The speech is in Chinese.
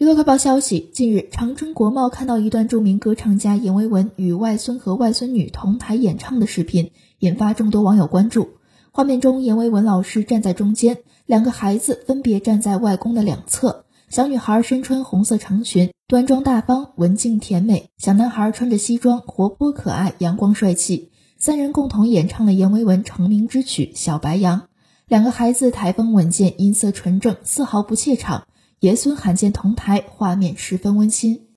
娱乐快报消息：近日，长春国贸看到一段著名歌唱家阎维文与外孙和外孙女同台演唱的视频，引发众多网友关注。画面中，阎维文老师站在中间，两个孩子分别站在外公的两侧。小女孩身穿红色长裙，端庄大方，文静甜美；小男孩穿着西装，活泼可爱，阳光帅气。三人共同演唱了阎维文成名之曲《小白杨》，两个孩子台风稳健，音色纯正，丝毫不怯场。爷孙罕见同台，画面十分温馨。